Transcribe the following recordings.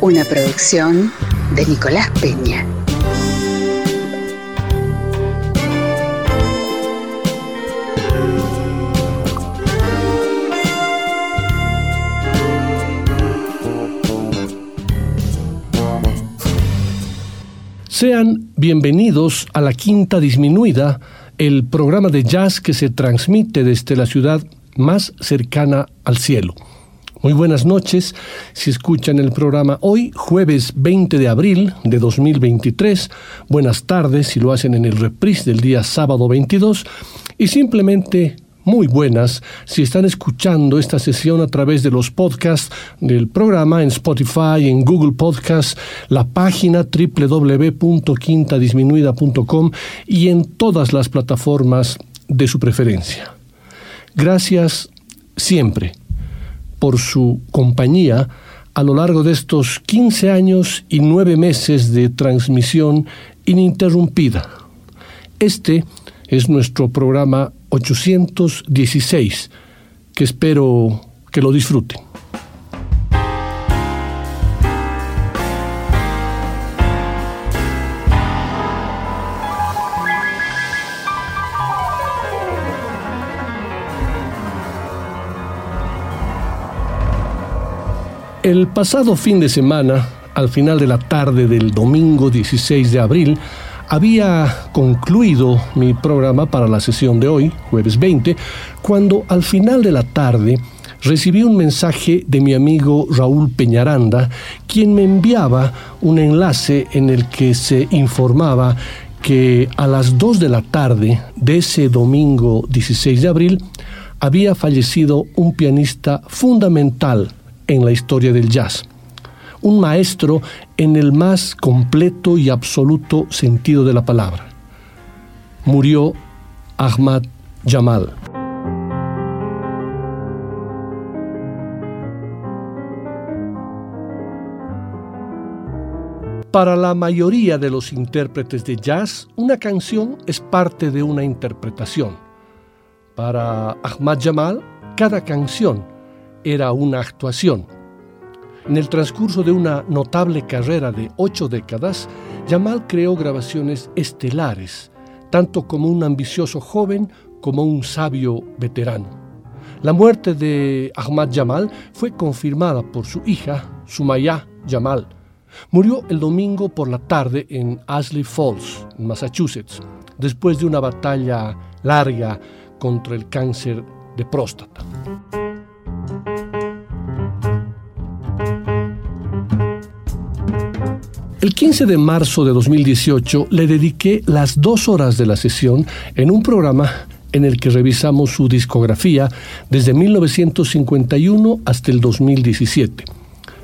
Una producción de Nicolás Peña. Sean bienvenidos a la Quinta Disminuida, el programa de jazz que se transmite desde la ciudad más cercana al cielo. Muy buenas noches si escuchan el programa hoy, jueves 20 de abril de 2023. Buenas tardes si lo hacen en el reprise del día sábado 22. Y simplemente muy buenas si están escuchando esta sesión a través de los podcasts del programa en Spotify, en Google Podcasts, la página www.quintadisminuida.com y en todas las plataformas de su preferencia. Gracias siempre por su compañía a lo largo de estos 15 años y 9 meses de transmisión ininterrumpida. Este es nuestro programa 816, que espero que lo disfruten. El pasado fin de semana, al final de la tarde del domingo 16 de abril, había concluido mi programa para la sesión de hoy, jueves 20, cuando al final de la tarde recibí un mensaje de mi amigo Raúl Peñaranda, quien me enviaba un enlace en el que se informaba que a las 2 de la tarde de ese domingo 16 de abril había fallecido un pianista fundamental en la historia del jazz. Un maestro en el más completo y absoluto sentido de la palabra. Murió Ahmad Jamal. Para la mayoría de los intérpretes de jazz, una canción es parte de una interpretación. Para Ahmad Jamal, cada canción era una actuación. En el transcurso de una notable carrera de ocho décadas, Jamal creó grabaciones estelares, tanto como un ambicioso joven como un sabio veterano. La muerte de Ahmad Jamal fue confirmada por su hija, Sumaya Jamal. Murió el domingo por la tarde en Ashley Falls, Massachusetts, después de una batalla larga contra el cáncer de próstata. El 15 de marzo de 2018 le dediqué las dos horas de la sesión en un programa en el que revisamos su discografía desde 1951 hasta el 2017.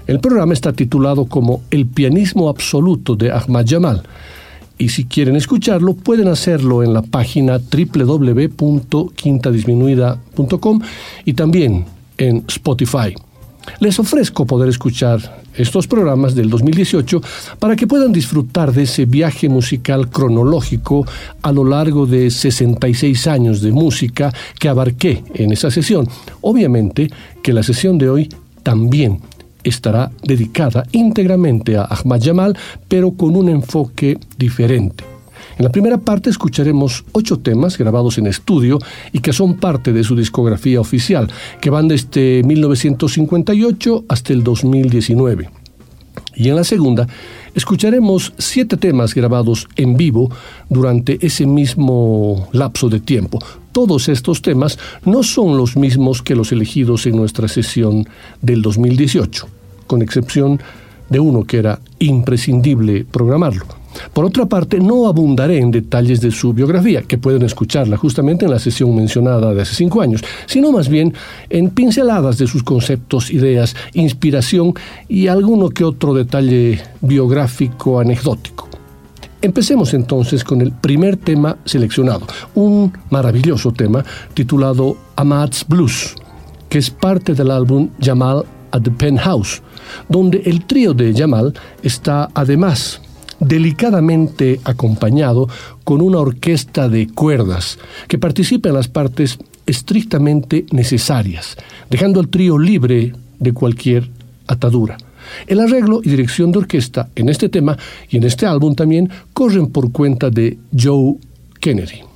El programa está titulado como El pianismo absoluto de Ahmad Jamal. Y si quieren escucharlo, pueden hacerlo en la página www.quintadisminuida.com y también en Spotify. Les ofrezco poder escuchar estos programas del 2018 para que puedan disfrutar de ese viaje musical cronológico a lo largo de 66 años de música que abarqué en esa sesión. Obviamente que la sesión de hoy también estará dedicada íntegramente a Ahmad Jamal, pero con un enfoque diferente. En la primera parte escucharemos ocho temas grabados en estudio y que son parte de su discografía oficial, que van desde 1958 hasta el 2019. Y en la segunda escucharemos siete temas grabados en vivo durante ese mismo lapso de tiempo. Todos estos temas no son los mismos que los elegidos en nuestra sesión del 2018, con excepción de uno que era imprescindible programarlo Por otra parte, no abundaré en detalles de su biografía, que pueden escucharla justamente en la sesión mencionada de hace cinco años, sino más bien en pinceladas de sus conceptos, ideas, inspiración y alguno que otro detalle biográfico anecdótico. Empecemos entonces con el primer tema seleccionado, un maravilloso tema titulado Amad's Blues, que es parte del álbum Jamal at the Penthouse, donde el trío de Jamal está además delicadamente acompañado con una orquesta de cuerdas que participa en las partes estrictamente necesarias, dejando al trío libre de cualquier atadura. El arreglo y dirección de orquesta en este tema y en este álbum también corren por cuenta de Joe Kennedy.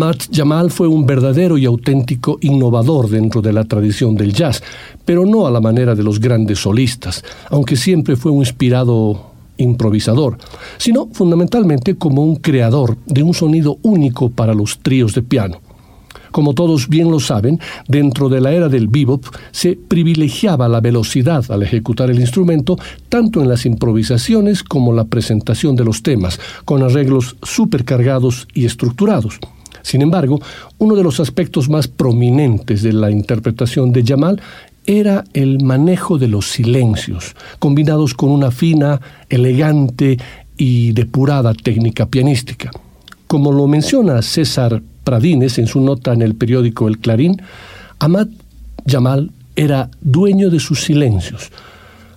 Ahmad Jamal fue un verdadero y auténtico innovador dentro de la tradición del jazz, pero no a la manera de los grandes solistas, aunque siempre fue un inspirado improvisador, sino fundamentalmente como un creador de un sonido único para los tríos de piano. Como todos bien lo saben, dentro de la era del bebop se privilegiaba la velocidad al ejecutar el instrumento, tanto en las improvisaciones como la presentación de los temas, con arreglos supercargados y estructurados. Sin embargo, uno de los aspectos más prominentes de la interpretación de Jamal era el manejo de los silencios, combinados con una fina, elegante y depurada técnica pianística. Como lo menciona César Pradines en su nota en el periódico El Clarín, Ahmad Jamal era dueño de sus silencios,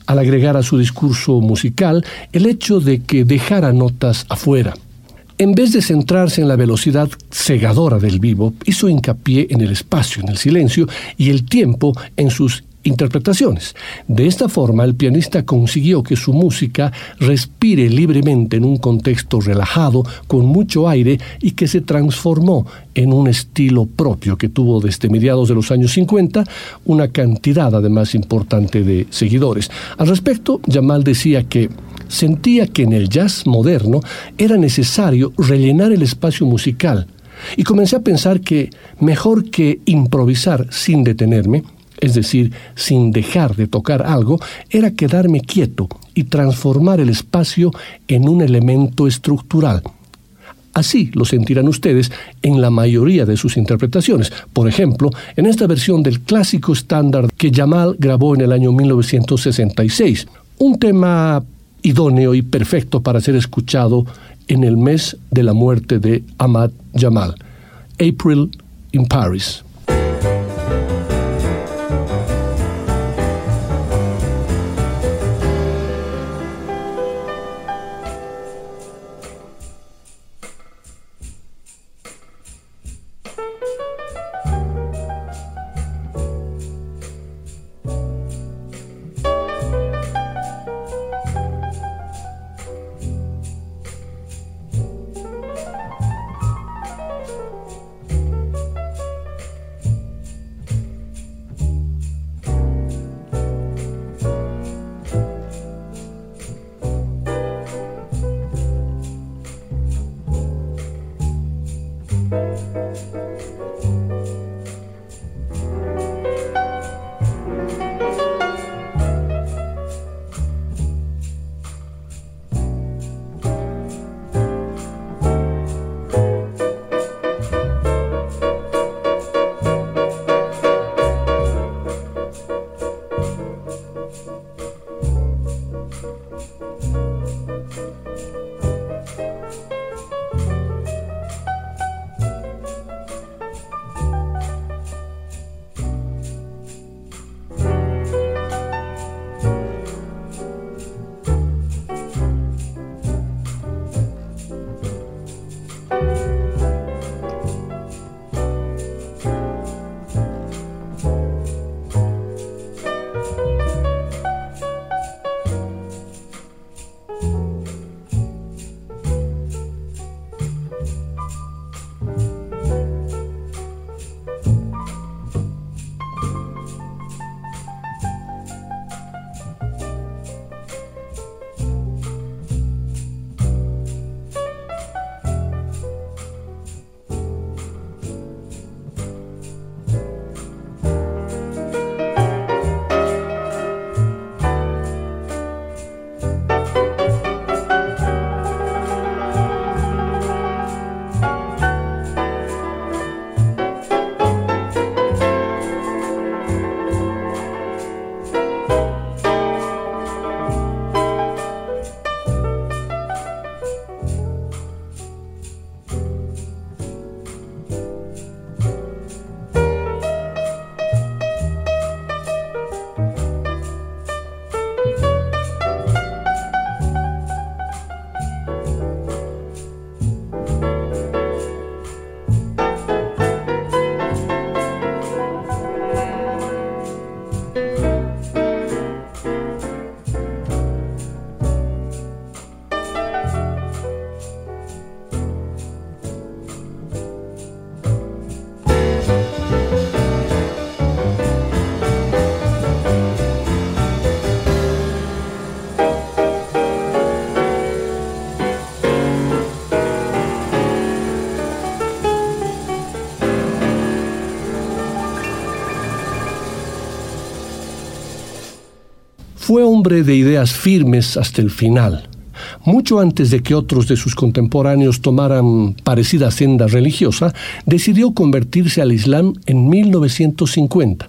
al agregar a su discurso musical el hecho de que dejara notas afuera, en vez de centrarse en la velocidad cegadora del vivo, hizo hincapié en el espacio, en el silencio y el tiempo en sus interpretaciones. De esta forma, el pianista consiguió que su música respire libremente en un contexto relajado, con mucho aire, y que se transformó en un estilo propio que tuvo desde mediados de los años 50 una cantidad además importante de seguidores. Al respecto, Jamal decía que sentía que en el jazz moderno era necesario rellenar el espacio musical y comencé a pensar que mejor que improvisar sin detenerme, es decir, sin dejar de tocar algo, era quedarme quieto y transformar el espacio en un elemento estructural. Así lo sentirán ustedes en la mayoría de sus interpretaciones. Por ejemplo, en esta versión del clásico estándar que Jamal grabó en el año 1966, un tema idóneo y perfecto para ser escuchado en el mes de la muerte de Ahmad Jamal, April in Paris. De ideas firmes hasta el final. Mucho antes de que otros de sus contemporáneos tomaran parecida senda religiosa, decidió convertirse al Islam en 1950.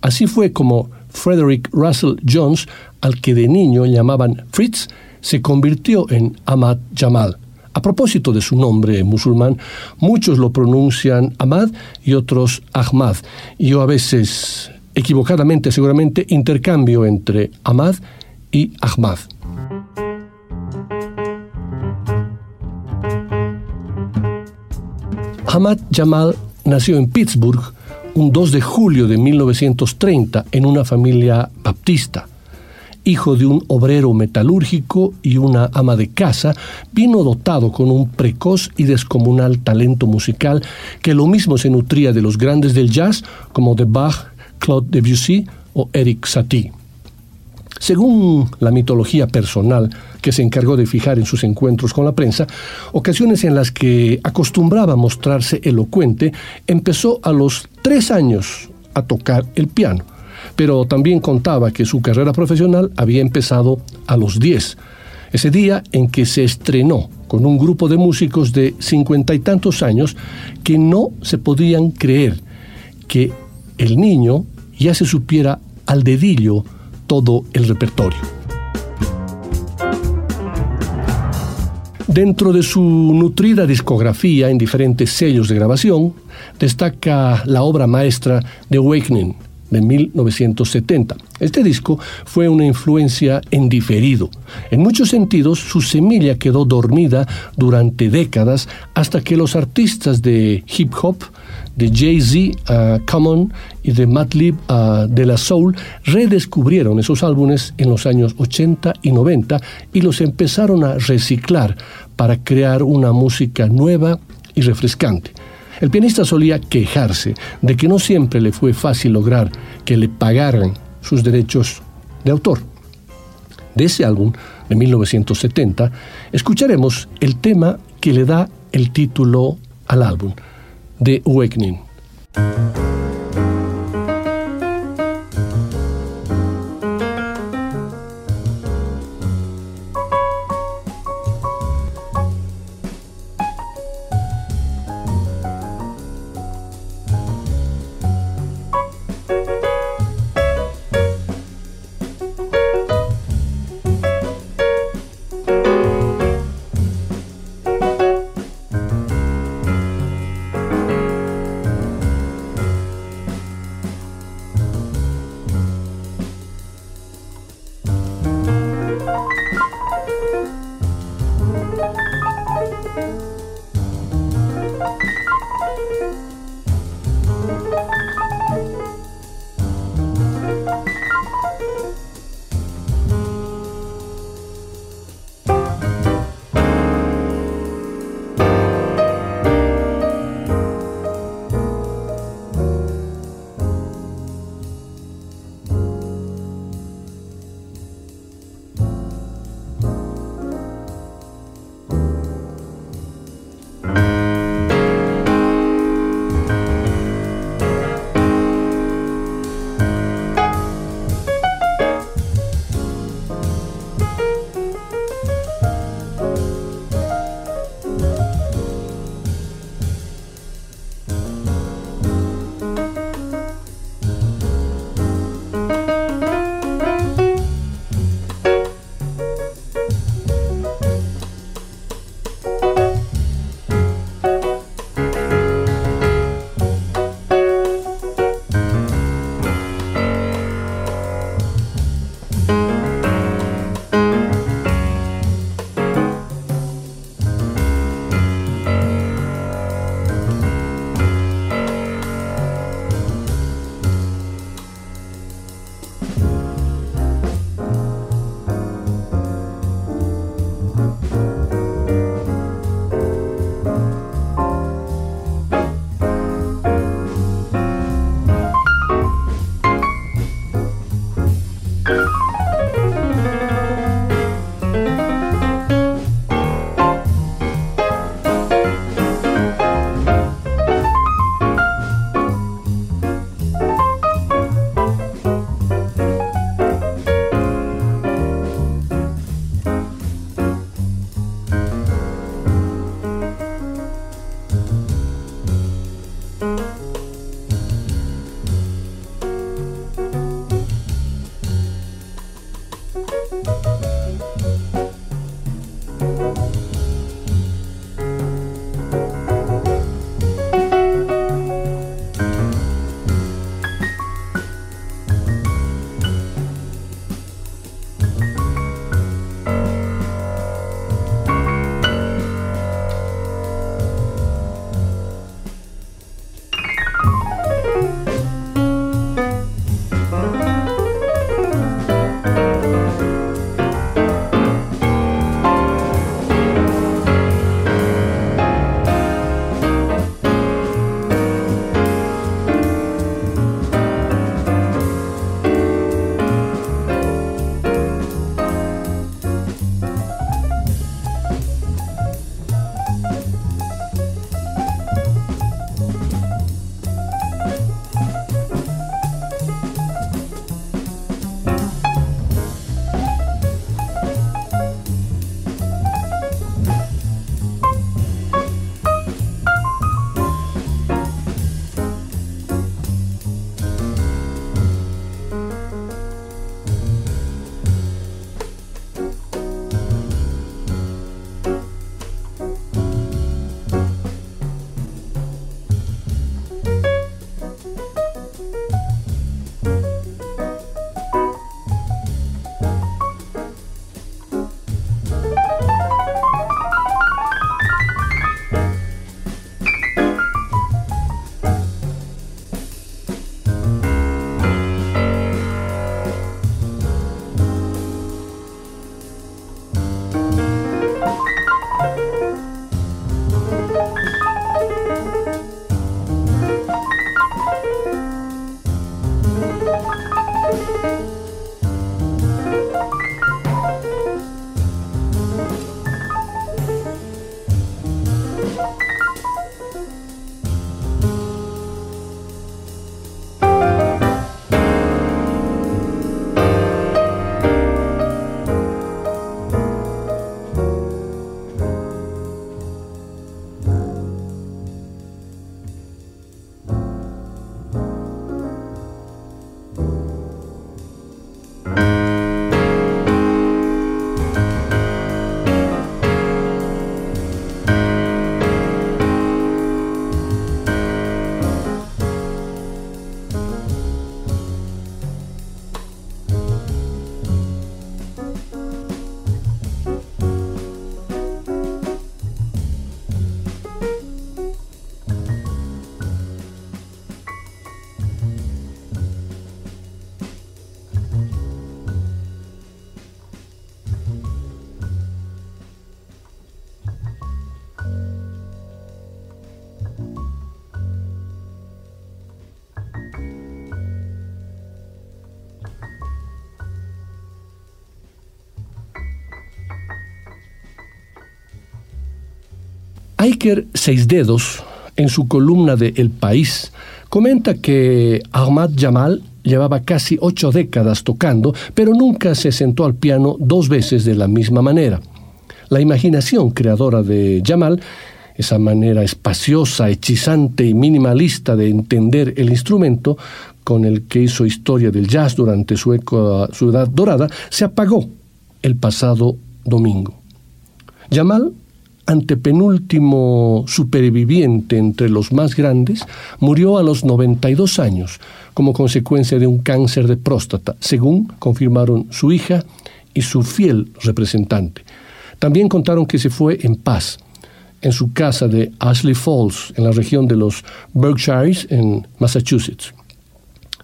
Así fue como Frederick Russell Jones, al que de niño llamaban Fritz, se convirtió en Ahmad Jamal. A propósito de su nombre musulmán, muchos lo pronuncian Ahmad y otros Ahmad. Yo a veces, equivocadamente seguramente, intercambio entre Ahmad y Ahmad. Ahmad Jamal nació en Pittsburgh un 2 de julio de 1930 en una familia baptista hijo de un obrero metalúrgico y una ama de casa, vino dotado con un precoz y descomunal talento musical que lo mismo se nutría de los grandes del jazz como de Bach, Claude Debussy o Eric Satie. Según la mitología personal que se encargó de fijar en sus encuentros con la prensa, ocasiones en las que acostumbraba mostrarse elocuente, empezó a los tres años a tocar el piano pero también contaba que su carrera profesional había empezado a los 10, ese día en que se estrenó con un grupo de músicos de cincuenta y tantos años que no se podían creer que el niño ya se supiera al dedillo todo el repertorio. Dentro de su nutrida discografía en diferentes sellos de grabación, destaca la obra maestra de Awakening, de 1970. Este disco fue una influencia en diferido. En muchos sentidos, su semilla quedó dormida durante décadas hasta que los artistas de hip hop, de Jay-Z Common y de Madlib de la Soul redescubrieron esos álbumes en los años 80 y 90 y los empezaron a reciclar para crear una música nueva y refrescante. El pianista solía quejarse de que no siempre le fue fácil lograr que le pagaran sus derechos de autor. De ese álbum, de 1970, escucharemos el tema que le da el título al álbum, The Awakening. Iker Seisdedos, en su columna de El País, comenta que Ahmad Jamal llevaba casi ocho décadas tocando, pero nunca se sentó al piano dos veces de la misma manera. La imaginación creadora de Jamal, esa manera espaciosa, hechizante y minimalista de entender el instrumento, con el que hizo historia del jazz durante su, edad dorada, se apagó el pasado domingo. Jamal antepenúltimo superviviente entre los más grandes, murió a los 92 años como consecuencia de un cáncer de próstata, según confirmaron su hija y su fiel representante. También contaron que se fue en paz en su casa de Ashley Falls, en la región de los Berkshires, en Massachusetts.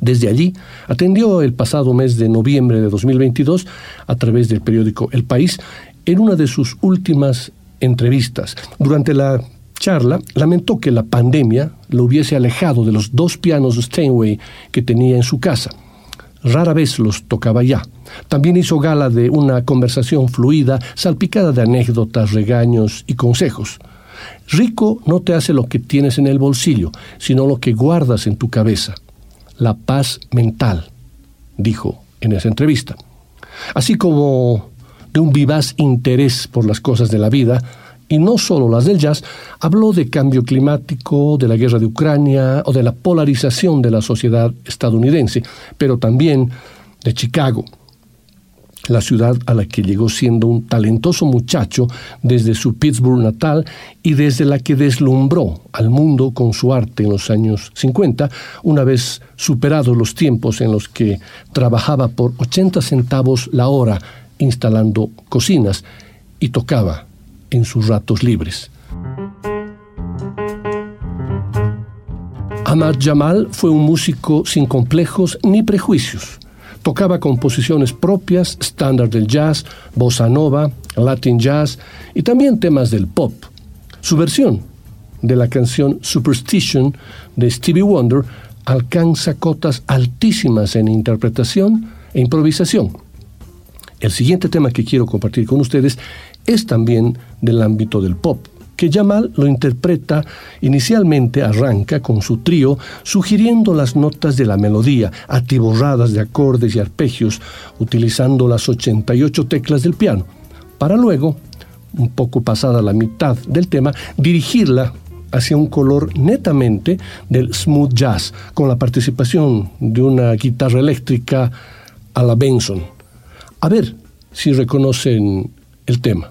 Desde allí atendió el pasado mes de noviembre de 2022 a través del periódico El País en una de sus últimas entrevistas. Durante la charla, lamentó que la pandemia lo hubiese alejado de los dos pianos Steinway que tenía en su casa. Rara vez los tocaba ya. También hizo gala de una conversación fluida, salpicada de anécdotas, regaños y consejos. Rico no te hace lo que tienes en el bolsillo, sino lo que guardas en tu cabeza. La paz mental, dijo en esa entrevista. Así como de un vivaz interés por las cosas de la vida, y no solo las del jazz, habló de cambio climático, de la guerra de Ucrania o de la polarización de la sociedad estadounidense, pero también de Chicago, la ciudad a la que llegó siendo un talentoso muchacho desde su Pittsburgh natal y desde la que deslumbró al mundo con su arte en los años 50, una vez superados los tiempos en los que trabajaba por 80 centavos la hora instalando cocinas y tocaba en sus ratos libres. Ahmad Jamal fue un músico sin complejos ni prejuicios. Tocaba composiciones propias, estándar del jazz, bossa nova, latin jazz y también temas del pop. Su versión de la canción Superstition de Stevie Wonder alcanza cotas altísimas en interpretación e improvisación. El siguiente tema que quiero compartir con ustedes es también del ámbito del pop, que Jamal lo interpreta inicialmente, arranca con su trío, sugiriendo las notas de la melodía, atiborradas de acordes y arpegios, utilizando las 88 teclas del piano, para luego, un poco pasada la mitad del tema, dirigirla hacia un color netamente del smooth jazz, con la participación de una guitarra eléctrica a la Benson a ver si reconocen el tema.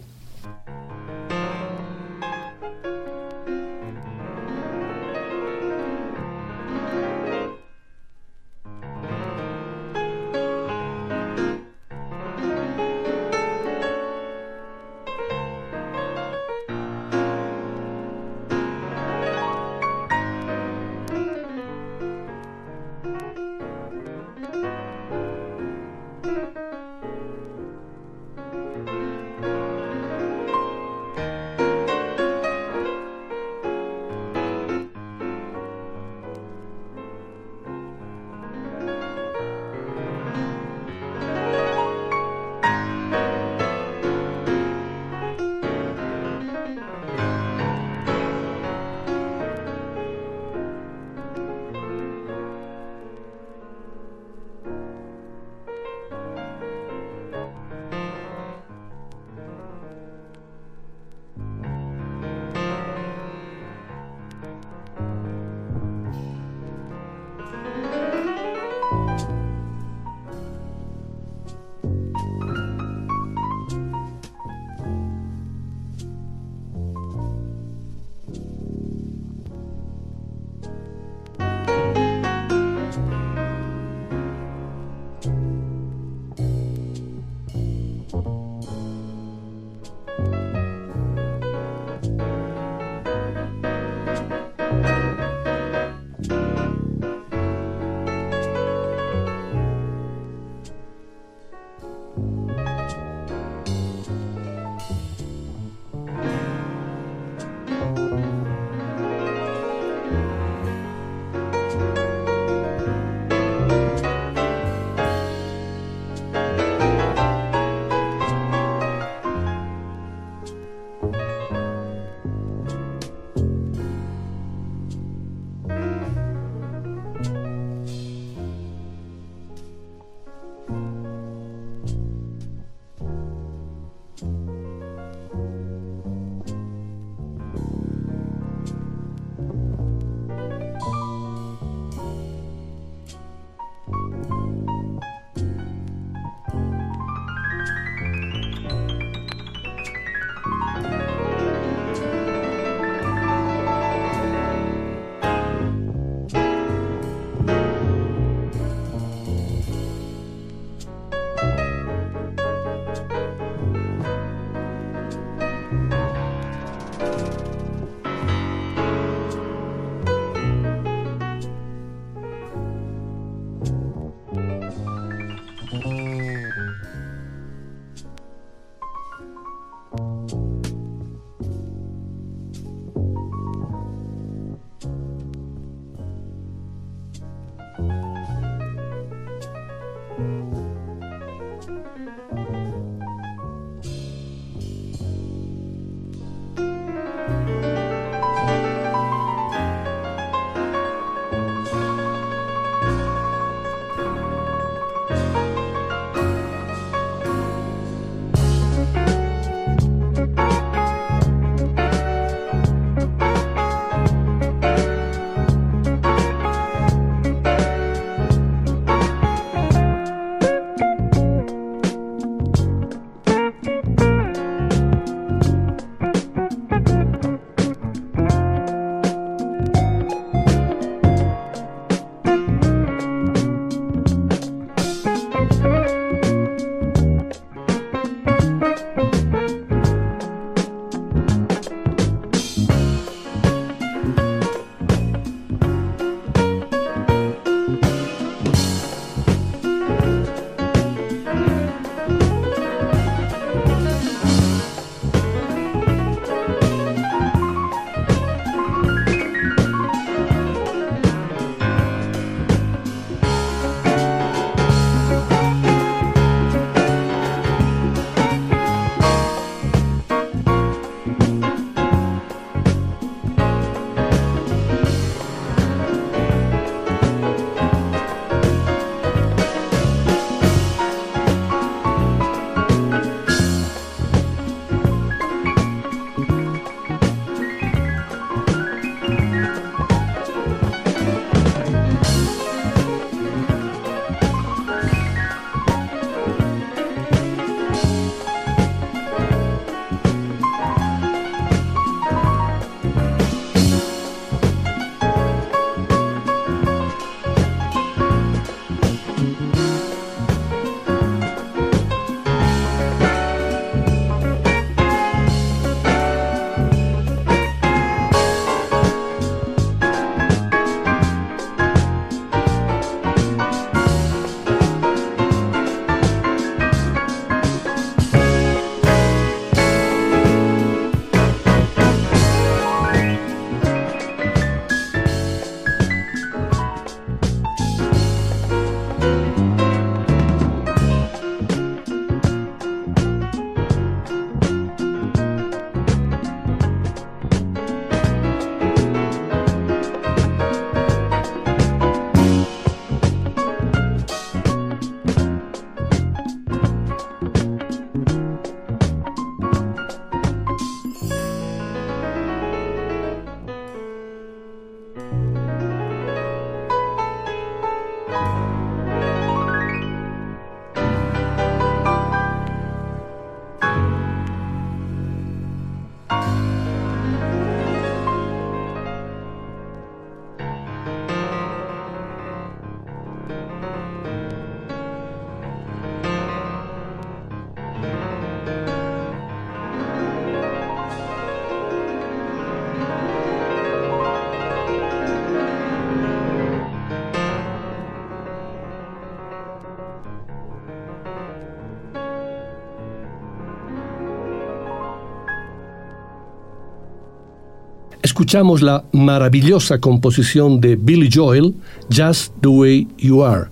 Escuchamos la maravillosa composición de Billy Joel, Just the Way You Are,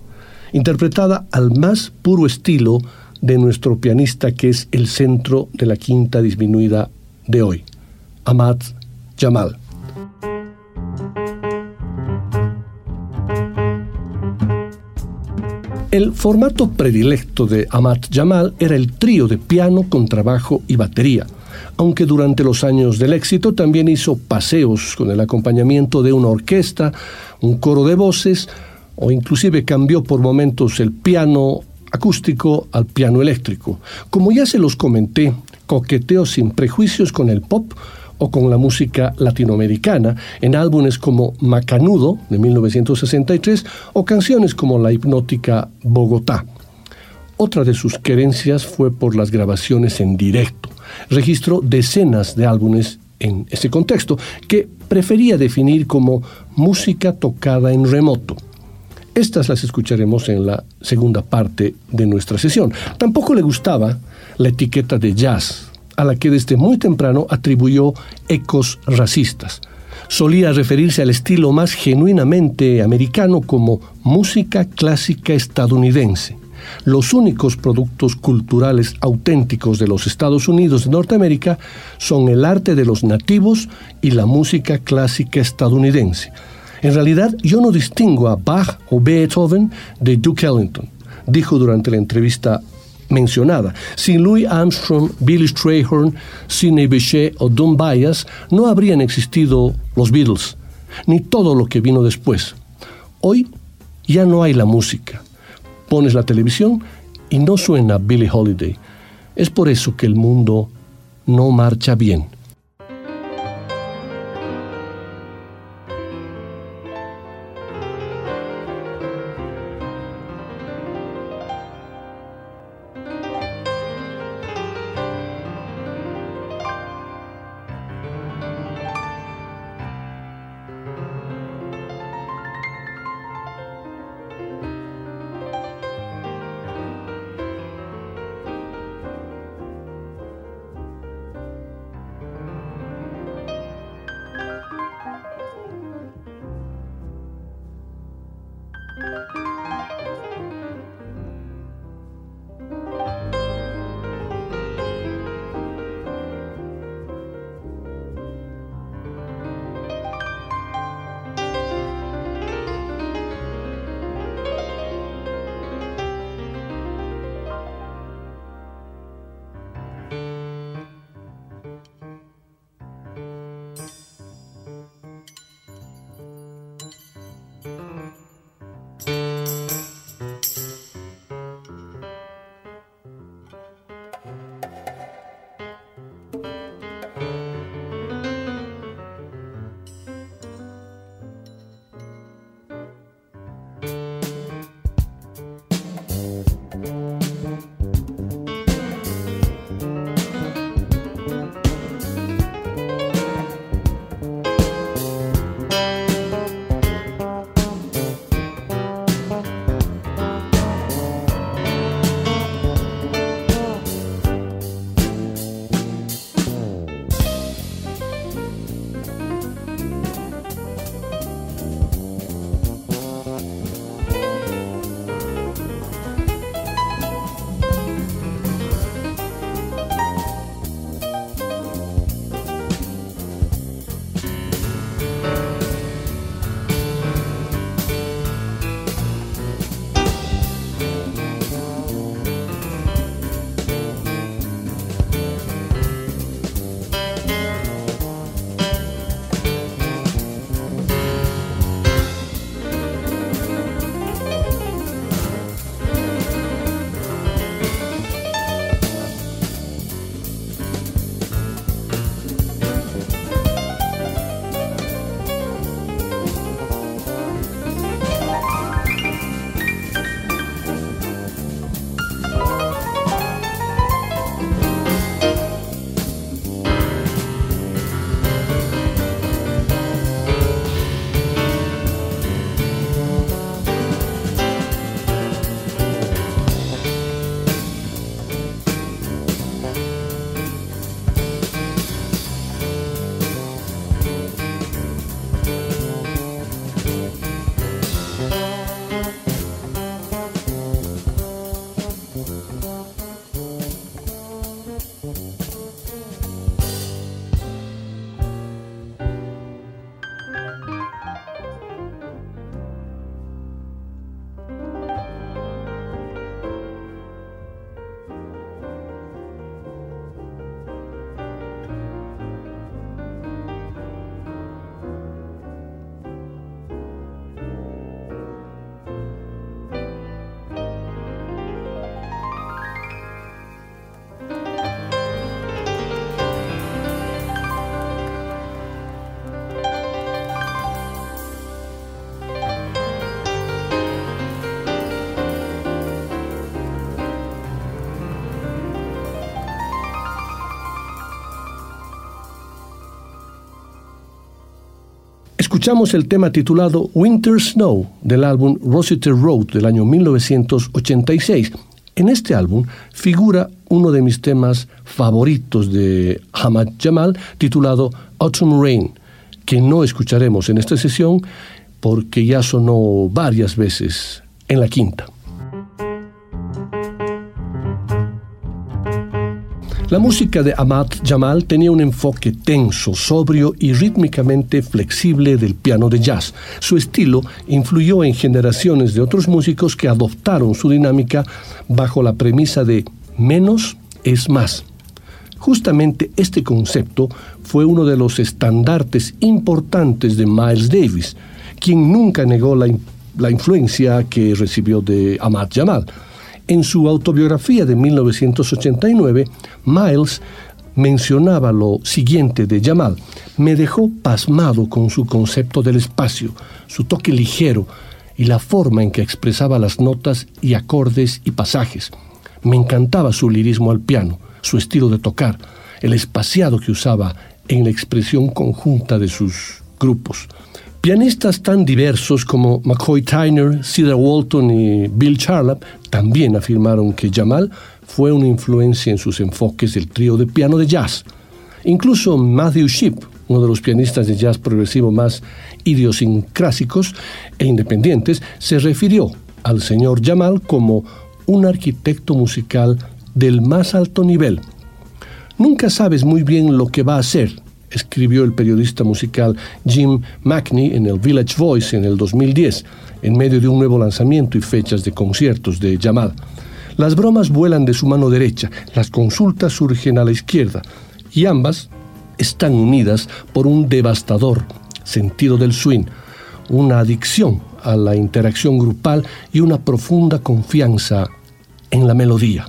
interpretada al más puro estilo de nuestro pianista que es el centro de la quinta disminuida de hoy, Ahmad Jamal. El formato predilecto de Ahmad Jamal era el trío de piano con trabajo y batería aunque durante los años del éxito también hizo paseos con el acompañamiento de una orquesta, un coro de voces, o inclusive cambió por momentos el piano acústico al piano eléctrico. Como ya se los comenté, coqueteó sin prejuicios con el pop o con la música latinoamericana en álbumes como Macanudo de 1963 o canciones como la hipnótica Bogotá. Otra de sus querencias fue por las grabaciones en directo registró decenas de álbumes en ese contexto, que prefería definir como música tocada en remoto. Estas las escucharemos en la segunda parte de nuestra sesión. Tampoco le gustaba la etiqueta de jazz, a la que desde muy temprano atribuyó ecos racistas. Solía referirse al estilo más genuinamente americano como música clásica estadounidense los únicos productos culturales auténticos de los Estados Unidos de Norteamérica son el arte de los nativos y la música clásica estadounidense. En realidad, yo no distingo a Bach o Beethoven de Duke Ellington. dijo durante la entrevista mencionada. Sin Louis Armstrong, Billy Strayhorn, Sidney Bechet o Don Byas no habrían existido los Beatles, ni todo lo que vino después. Hoy ya no hay la música. Pones la televisión y no suena Billie Holiday. Es por eso que el mundo no marcha bien. Escuchamos el tema titulado Winter Snow del álbum Rossiter Road del año 1986. En este álbum figura uno de mis temas favoritos de Hamad Jamal titulado Autumn Rain, que no escucharemos en esta sesión porque ya sonó varias veces en la quinta. La música de Ahmad Jamal tenía un enfoque tenso, sobrio y rítmicamente flexible del piano de jazz. Su estilo influyó en generaciones de otros músicos que adoptaron su dinámica bajo la premisa de menos es más. Justamente este concepto fue uno de los estandartes importantes de Miles Davis, quien nunca negó la, la influencia que recibió de Ahmad Jamal. En su autobiografía de 1989, Miles mencionaba lo siguiente de Jamal. Me dejó pasmado con su concepto del espacio, su toque ligero y la forma en que expresaba las notas y acordes y pasajes. Me encantaba su lirismo al piano, su estilo de tocar, el espaciado que usaba en la expresión conjunta de sus grupos. Pianistas tan diversos como McCoy Tyner, Cedar Walton y Bill Charlap también afirmaron que Jamal fue una influencia en sus enfoques del trío de piano de jazz. Incluso Matthew Shipp, uno de los pianistas de jazz progresivo más idiosincrásicos e independientes, se refirió al señor Jamal como un arquitecto musical del más alto nivel. Nunca sabes muy bien lo que va a hacer, escribió el periodista musical Jim McNee en el Village Voice en el 2010, en medio de un nuevo lanzamiento y fechas de conciertos de Jamal. Las bromas vuelan de su mano derecha, las consultas surgen a la izquierda, y ambas están unidas por un devastador sentido del swing, una adicción a la interacción grupal y una profunda confianza en la melodía.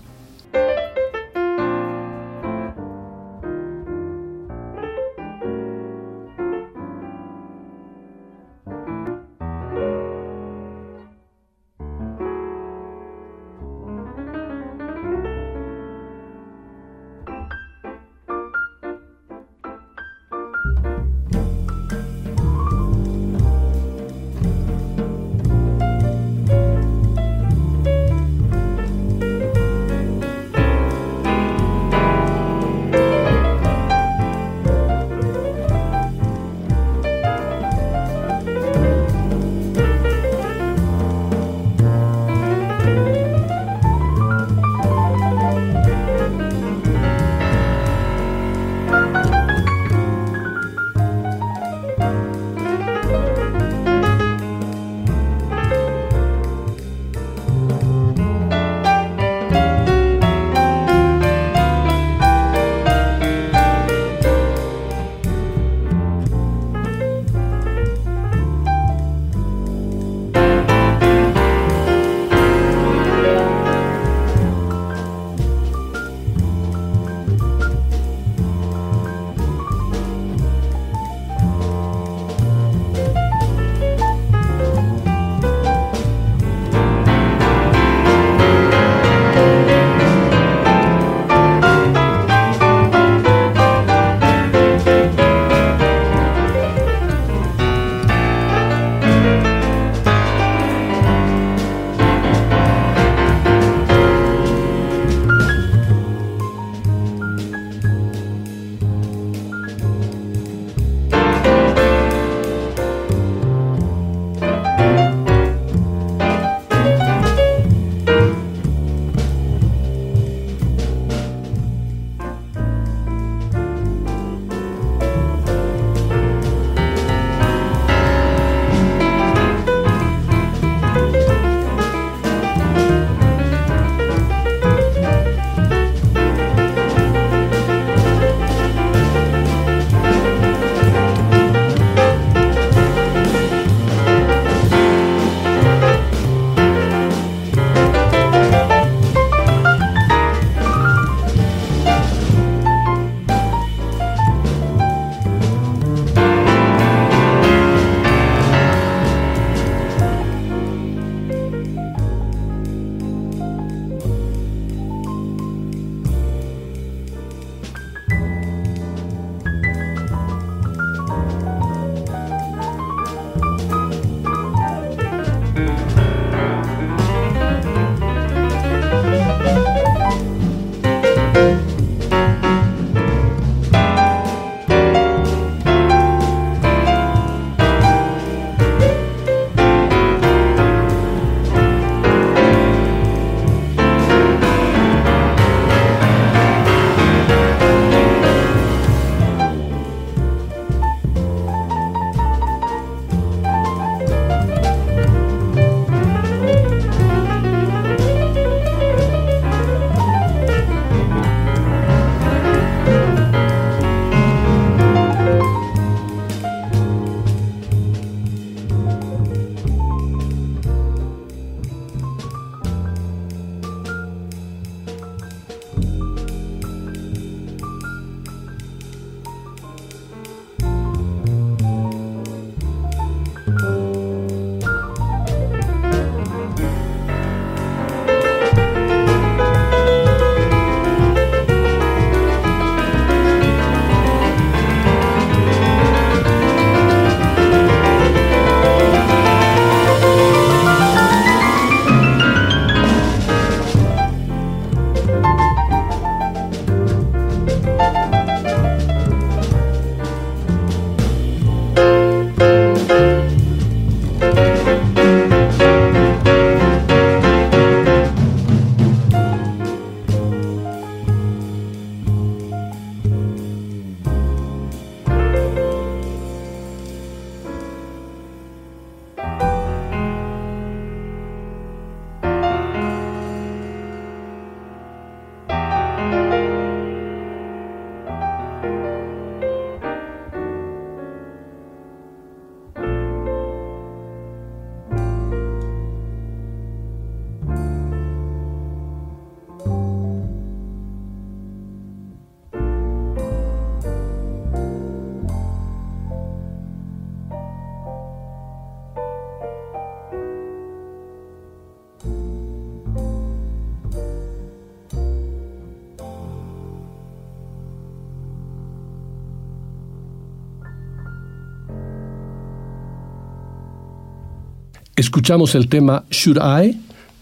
Escuchamos el tema Should I,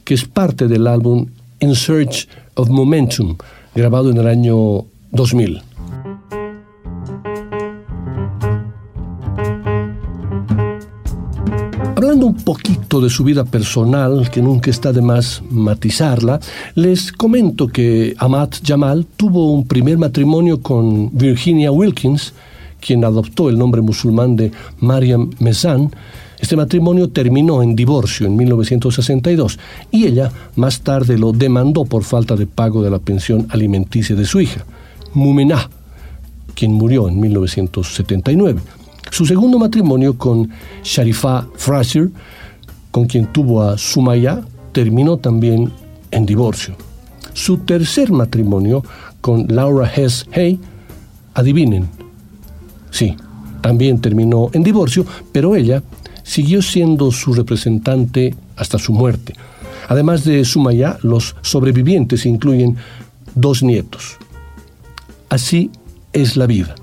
que es parte del álbum In Search of Momentum, grabado en el año 2000. Hablando un poquito de su vida personal, que nunca está de más matizarla, les comento que Amat Jamal tuvo un primer matrimonio con Virginia Wilkins, quien adoptó el nombre musulmán de Mariam Mezan. Este matrimonio terminó en divorcio en 1962 y ella más tarde lo demandó por falta de pago de la pensión alimenticia de su hija, Mumenah, quien murió en 1979. Su segundo matrimonio con Sharifa Fraser, con quien tuvo a Sumaya, terminó también en divorcio. Su tercer matrimonio con Laura Hess Hay, adivinen, sí, también terminó en divorcio, pero ella siguió siendo su representante hasta su muerte. Además de Sumaya, los sobrevivientes incluyen dos nietos. Así es la vida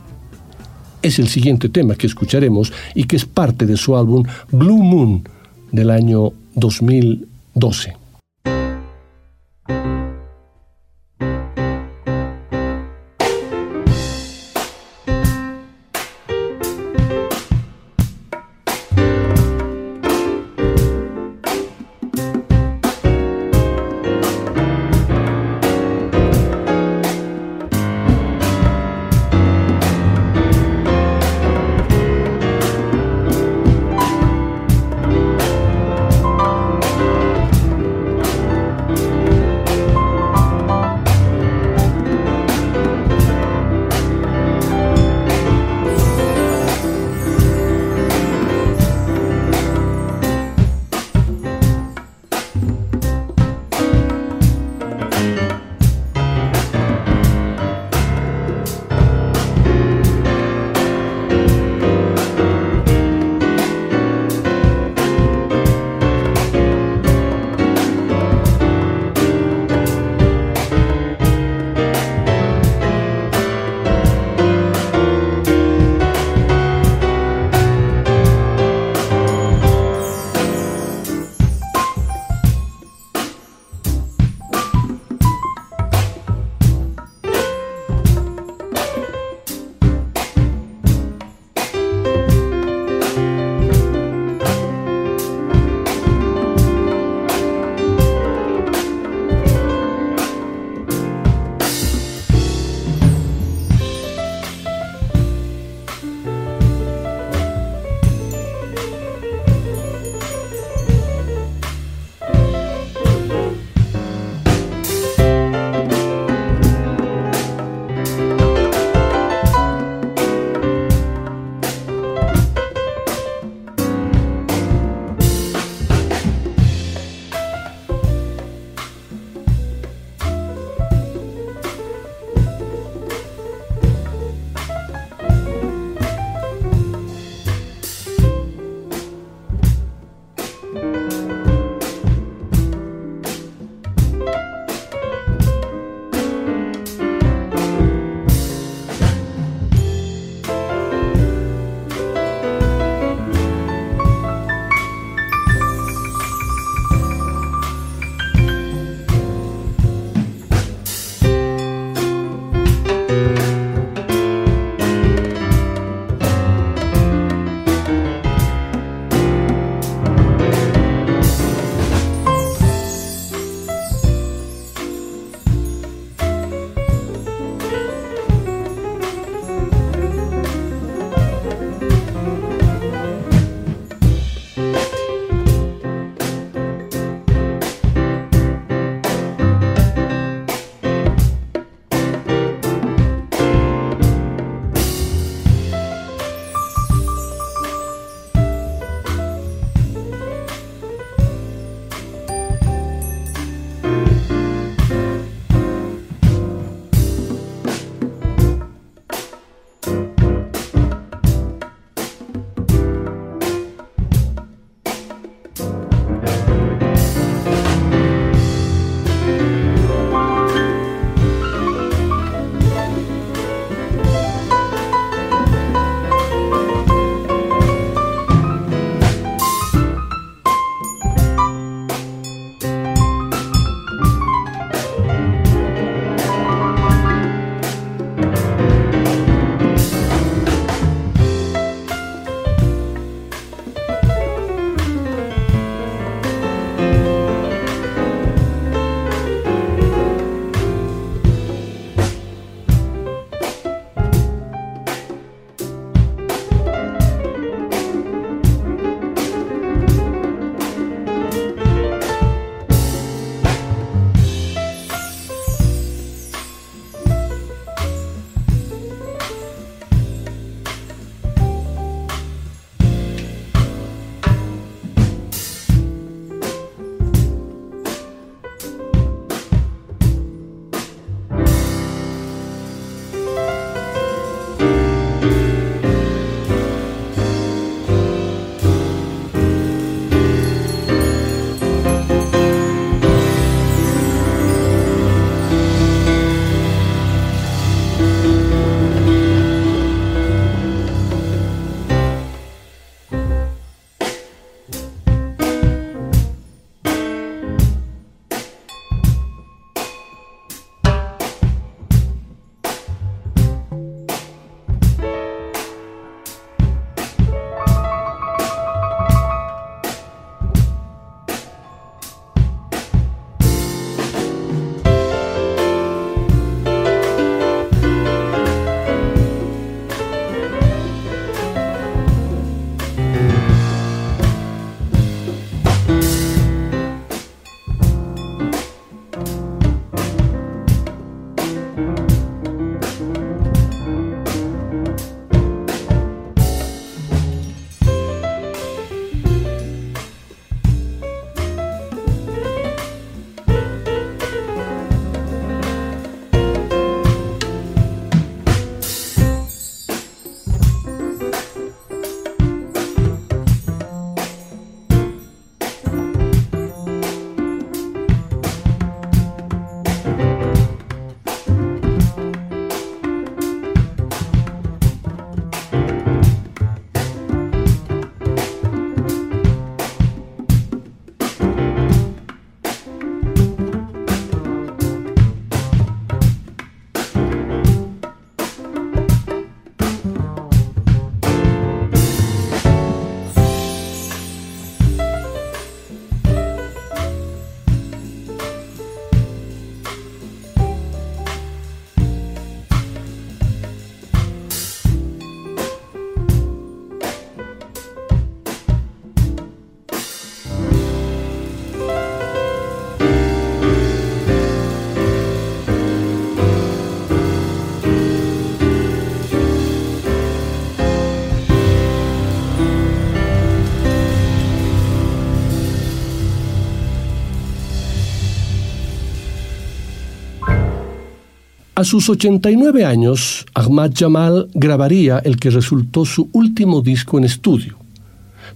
es el siguiente tema que escucharemos y que es parte de su álbum Blue Moon del año 2012. A sus 89 años, Ahmad Jamal grabaría el que resultó su último disco en estudio.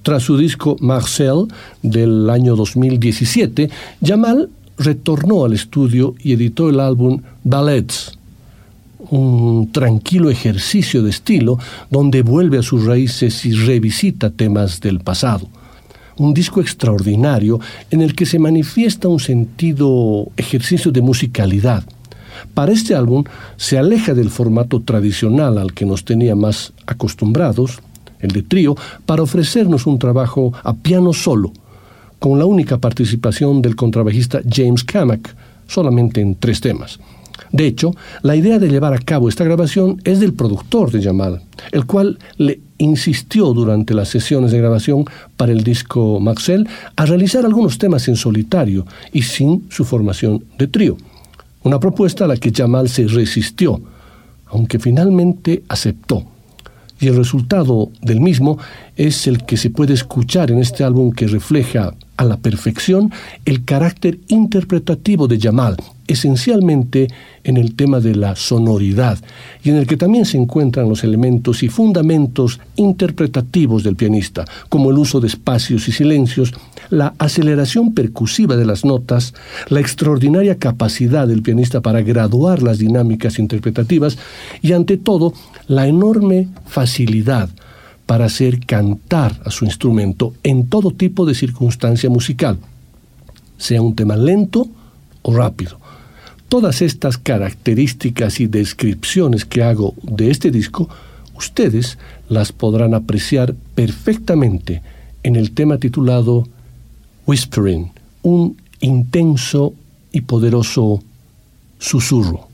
Tras su disco Marcel del año 2017, Jamal retornó al estudio y editó el álbum Ballets, un tranquilo ejercicio de estilo donde vuelve a sus raíces y revisita temas del pasado. Un disco extraordinario en el que se manifiesta un sentido ejercicio de musicalidad para este álbum se aleja del formato tradicional al que nos tenía más acostumbrados, el de trío, para ofrecernos un trabajo a piano solo, con la única participación del contrabajista James Kamak, solamente en tres temas. De hecho, la idea de llevar a cabo esta grabación es del productor de Jamal, el cual le insistió durante las sesiones de grabación para el disco Maxell a realizar algunos temas en solitario y sin su formación de trío una propuesta a la que Jamal se resistió, aunque finalmente aceptó. Y el resultado del mismo es el que se puede escuchar en este álbum que refleja a la perfección el carácter interpretativo de Jamal, esencialmente en el tema de la sonoridad, y en el que también se encuentran los elementos y fundamentos interpretativos del pianista, como el uso de espacios y silencios, la aceleración percusiva de las notas, la extraordinaria capacidad del pianista para graduar las dinámicas interpretativas y, ante todo, la enorme facilidad para hacer cantar a su instrumento en todo tipo de circunstancia musical, sea un tema lento o rápido. Todas estas características y descripciones que hago de este disco, ustedes las podrán apreciar perfectamente en el tema titulado Whispering, un intenso y poderoso susurro.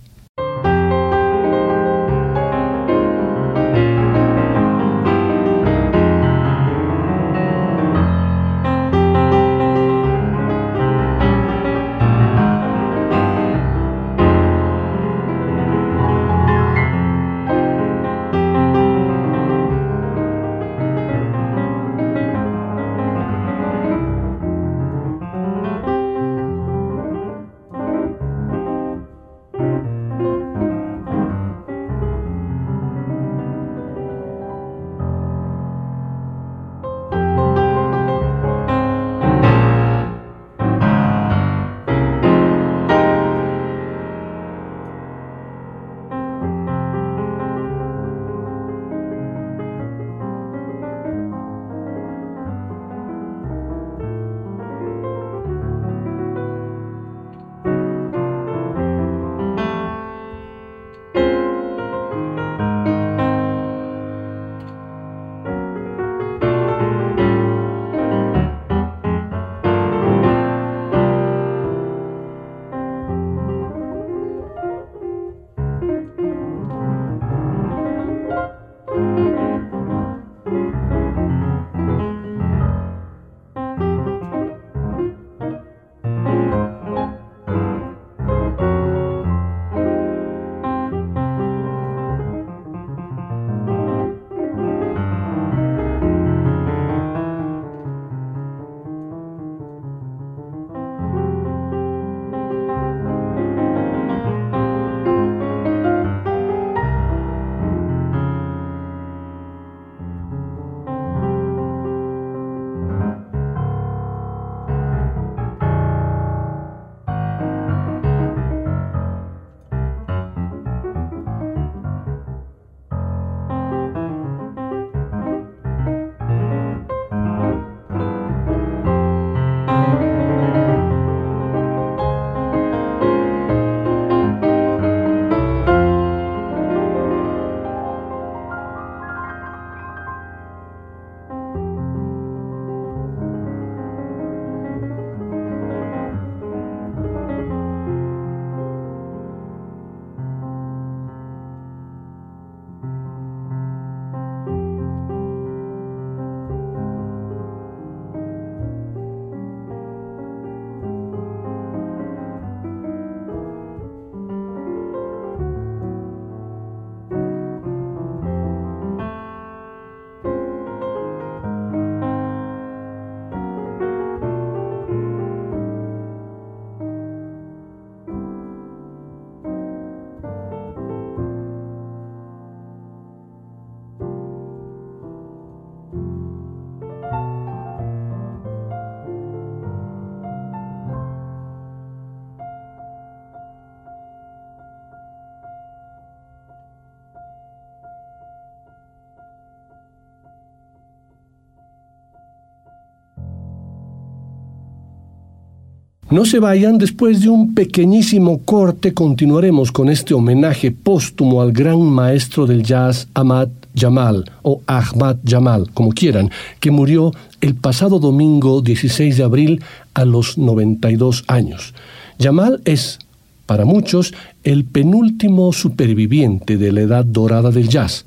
No se vayan, después de un pequeñísimo corte continuaremos con este homenaje póstumo al gran maestro del jazz Ahmad Jamal o Ahmad Jamal, como quieran, que murió el pasado domingo 16 de abril a los 92 años. Jamal es, para muchos, el penúltimo superviviente de la edad dorada del jazz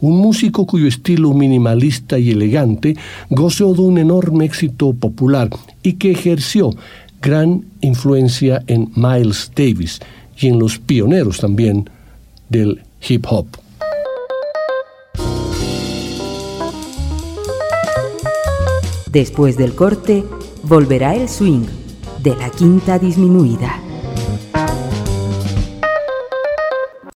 un músico cuyo estilo minimalista y elegante gozó de un enorme éxito popular y que ejerció gran influencia en Miles Davis y en los pioneros también del hip hop. Después del corte, volverá el swing de la quinta disminuida.